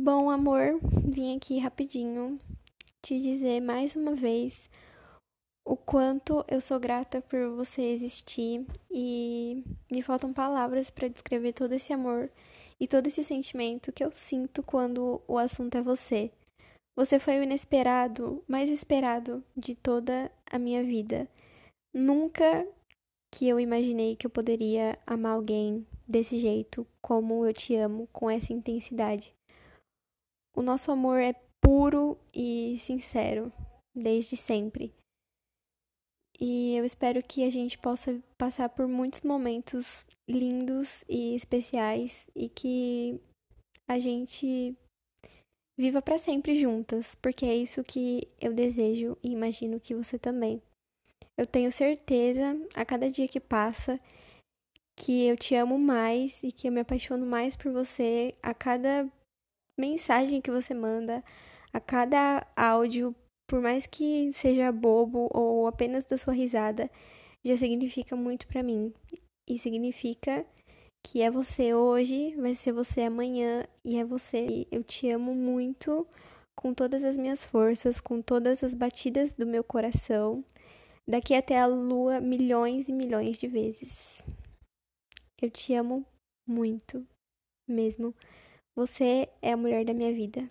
Bom, amor, vim aqui rapidinho te dizer mais uma vez o quanto eu sou grata por você existir e me faltam palavras para descrever todo esse amor e todo esse sentimento que eu sinto quando o assunto é você. Você foi o inesperado, mais esperado de toda a minha vida. Nunca que eu imaginei que eu poderia amar alguém desse jeito, como eu te amo, com essa intensidade. O nosso amor é puro e sincero, desde sempre. E eu espero que a gente possa passar por muitos momentos lindos e especiais e que a gente viva para sempre juntas, porque é isso que eu desejo e imagino que você também. Eu tenho certeza a cada dia que passa que eu te amo mais e que eu me apaixono mais por você a cada mensagem que você manda, a cada áudio, por mais que seja bobo ou apenas da sua risada, já significa muito para mim. E significa que é você hoje, vai ser você amanhã e é você. Eu te amo muito com todas as minhas forças, com todas as batidas do meu coração, daqui até a lua milhões e milhões de vezes. Eu te amo muito, mesmo. Você é a mulher da minha vida.